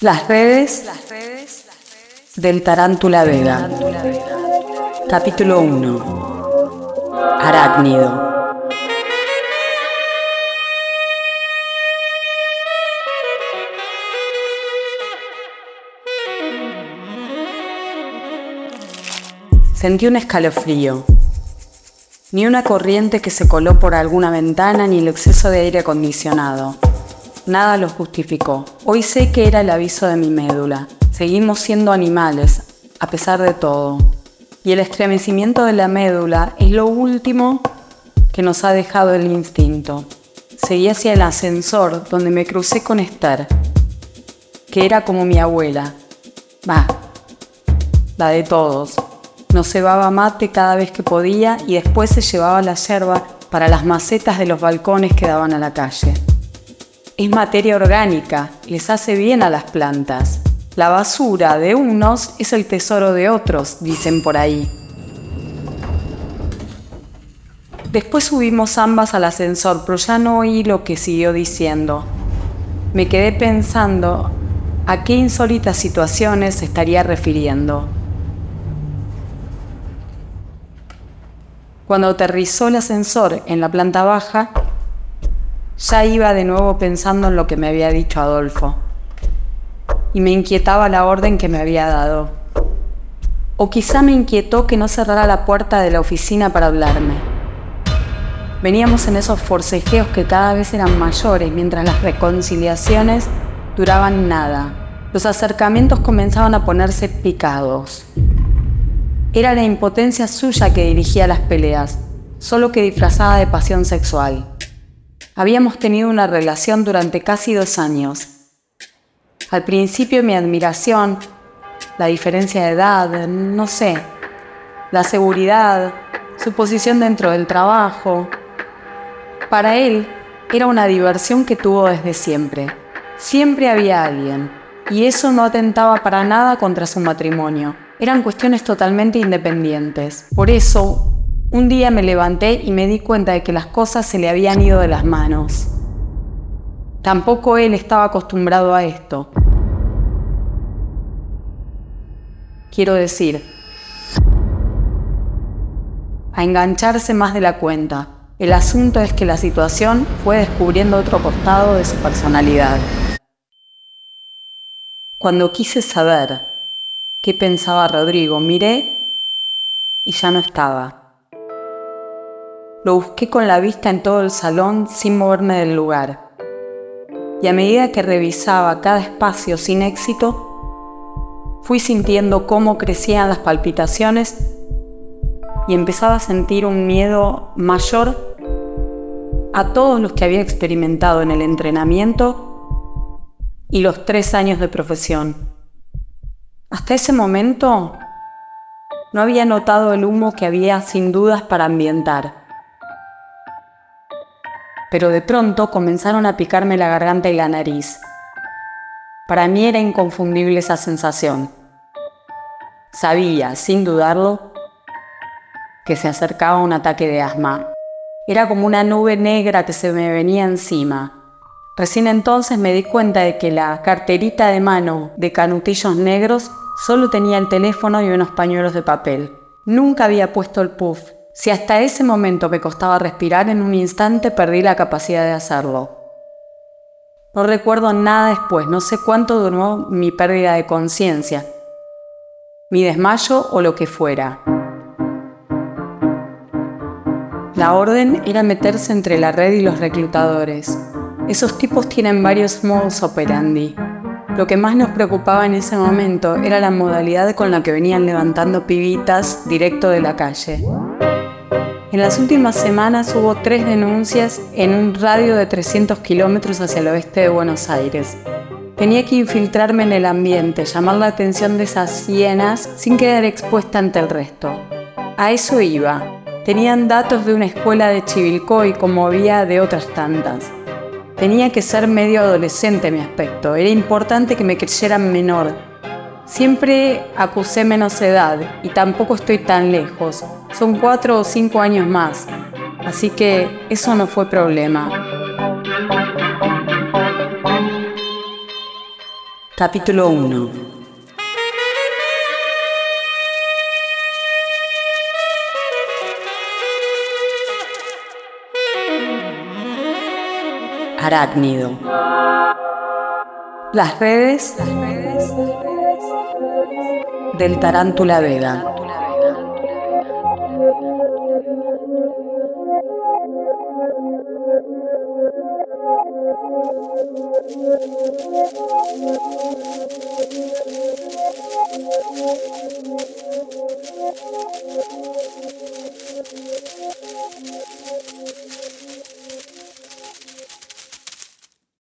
Las redes del Tarántula Vega. Capítulo 1. Arácnido. Sentí un escalofrío. Ni una corriente que se coló por alguna ventana ni el exceso de aire acondicionado. Nada lo justificó. Hoy sé que era el aviso de mi médula. Seguimos siendo animales, a pesar de todo. Y el estremecimiento de la médula es lo último que nos ha dejado el instinto. Seguí hacia el ascensor donde me crucé con Esther, que era como mi abuela. Va, la de todos. Nos cebaba mate cada vez que podía y después se llevaba la yerba para las macetas de los balcones que daban a la calle. Es materia orgánica, les hace bien a las plantas. La basura de unos es el tesoro de otros, dicen por ahí. Después subimos ambas al ascensor, pero ya no oí lo que siguió diciendo. Me quedé pensando a qué insólitas situaciones se estaría refiriendo. Cuando aterrizó el ascensor en la planta baja, ya iba de nuevo pensando en lo que me había dicho Adolfo. Y me inquietaba la orden que me había dado. O quizá me inquietó que no cerrara la puerta de la oficina para hablarme. Veníamos en esos forcejeos que cada vez eran mayores mientras las reconciliaciones duraban nada. Los acercamientos comenzaban a ponerse picados. Era la impotencia suya que dirigía las peleas, solo que disfrazada de pasión sexual. Habíamos tenido una relación durante casi dos años. Al principio mi admiración, la diferencia de edad, no sé, la seguridad, su posición dentro del trabajo. Para él era una diversión que tuvo desde siempre. Siempre había alguien, y eso no atentaba para nada contra su matrimonio. Eran cuestiones totalmente independientes. Por eso, un día me levanté y me di cuenta de que las cosas se le habían ido de las manos. Tampoco él estaba acostumbrado a esto. Quiero decir, a engancharse más de la cuenta. El asunto es que la situación fue descubriendo otro costado de su personalidad. Cuando quise saber qué pensaba Rodrigo, miré y ya no estaba. Lo busqué con la vista en todo el salón sin moverme del lugar. Y a medida que revisaba cada espacio sin éxito, fui sintiendo cómo crecían las palpitaciones y empezaba a sentir un miedo mayor a todos los que había experimentado en el entrenamiento y los tres años de profesión. Hasta ese momento no había notado el humo que había sin dudas para ambientar pero de pronto comenzaron a picarme la garganta y la nariz. Para mí era inconfundible esa sensación. Sabía, sin dudarlo, que se acercaba un ataque de asma. Era como una nube negra que se me venía encima. Recién entonces me di cuenta de que la carterita de mano de canutillos negros solo tenía el teléfono y unos pañuelos de papel. Nunca había puesto el puff si hasta ese momento me costaba respirar, en un instante perdí la capacidad de hacerlo. No recuerdo nada después, no sé cuánto duró mi pérdida de conciencia, mi desmayo o lo que fuera. La orden era meterse entre la red y los reclutadores. Esos tipos tienen varios modos operandi. Lo que más nos preocupaba en ese momento era la modalidad con la que venían levantando pibitas directo de la calle. En las últimas semanas hubo tres denuncias en un radio de 300 kilómetros hacia el oeste de Buenos Aires. Tenía que infiltrarme en el ambiente, llamar la atención de esas hienas sin quedar expuesta ante el resto. A eso iba. Tenían datos de una escuela de Chivilcoy como había de otras tantas. Tenía que ser medio adolescente mi aspecto. Era importante que me creyeran menor, Siempre acusé menos edad y tampoco estoy tan lejos son cuatro o cinco años más, así que eso no fue problema. Capítulo 1 Arácnido Las redes, las redes, las redes del Tarántula Vega. Thank you.